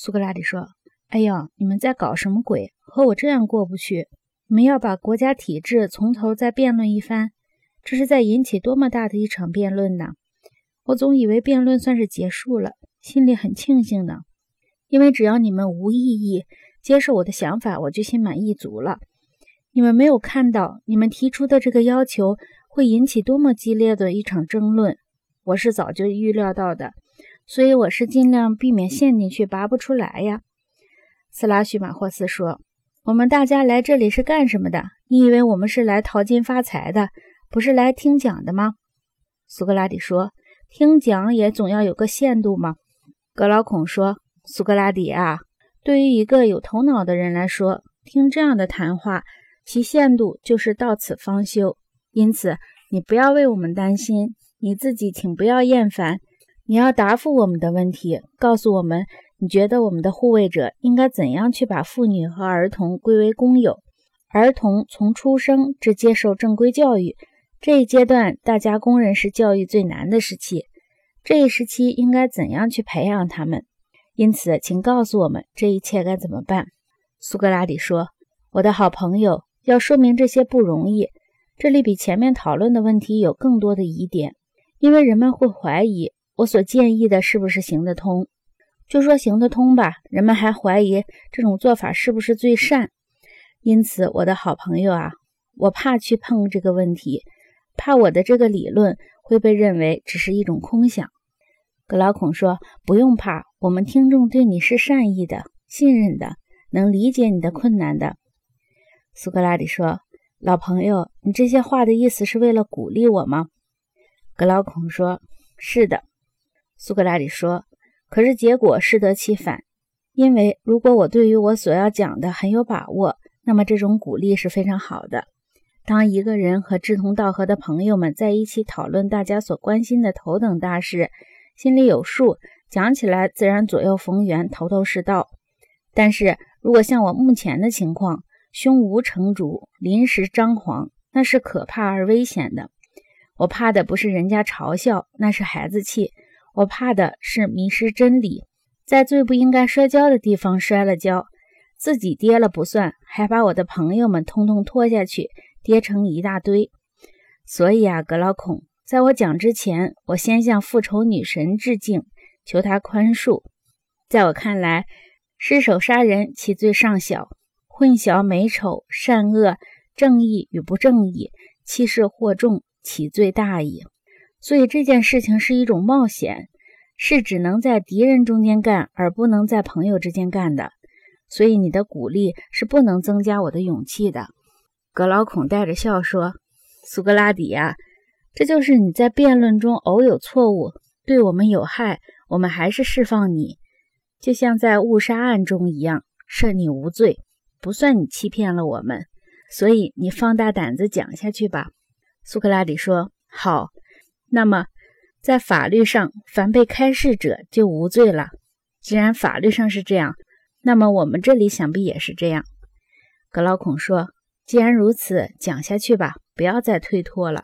苏格拉底说：“哎呦，你们在搞什么鬼？和我这样过不去。你们要把国家体制从头再辩论一番，这是在引起多么大的一场辩论呢？我总以为辩论算是结束了，心里很庆幸呢，因为只要你们无异议，接受我的想法，我就心满意足了。你们没有看到，你们提出的这个要求会引起多么激烈的一场争论。我是早就预料到的。”所以我是尽量避免陷进去拔不出来呀。斯拉许马霍斯说：“我们大家来这里是干什么的？你以为我们是来淘金发财的，不是来听讲的吗？”苏格拉底说：“听讲也总要有个限度嘛。”格劳孔说：“苏格拉底啊，对于一个有头脑的人来说，听这样的谈话，其限度就是到此方休。因此，你不要为我们担心，你自己请不要厌烦。”你要答复我们的问题，告诉我们你觉得我们的护卫者应该怎样去把妇女和儿童归为公有。儿童从出生至接受正规教育这一阶段，大家公认是教育最难的时期。这一时期应该怎样去培养他们？因此，请告诉我们这一切该怎么办。苏格拉底说：“我的好朋友，要说明这些不容易。这里比前面讨论的问题有更多的疑点，因为人们会怀疑。”我所建议的是不是行得通？就说行得通吧。人们还怀疑这种做法是不是最善。因此，我的好朋友啊，我怕去碰这个问题，怕我的这个理论会被认为只是一种空想。格老孔说：“不用怕，我们听众对你是善意的、信任的，能理解你的困难的。”苏格拉底说：“老朋友，你这些话的意思是为了鼓励我吗？”格老孔说：“是的。”苏格拉底说：“可是结果适得其反，因为如果我对于我所要讲的很有把握，那么这种鼓励是非常好的。当一个人和志同道合的朋友们在一起讨论大家所关心的头等大事，心里有数，讲起来自然左右逢源，头头是道。但是如果像我目前的情况，胸无成竹，临时张狂，那是可怕而危险的。我怕的不是人家嘲笑，那是孩子气。”我怕的是迷失真理，在最不应该摔跤的地方摔了跤，自己跌了不算，还把我的朋友们通通拖下去，跌成一大堆。所以啊，格劳孔，在我讲之前，我先向复仇女神致敬，求她宽恕。在我看来，失手杀人其罪尚小，混淆美丑、善恶、正义与不正义，欺世惑众，其罪大矣。所以这件事情是一种冒险，是只能在敌人中间干，而不能在朋友之间干的。所以你的鼓励是不能增加我的勇气的。格劳孔带着笑说：“苏格拉底呀，这就是你在辩论中偶有错误，对我们有害，我们还是释放你，就像在误杀案中一样，赦你无罪，不算你欺骗了我们。所以你放大胆子讲下去吧。”苏格拉底说：“好。”那么，在法律上，凡被开示者就无罪了。既然法律上是这样，那么我们这里想必也是这样。格劳孔说：“既然如此，讲下去吧，不要再推脱了。”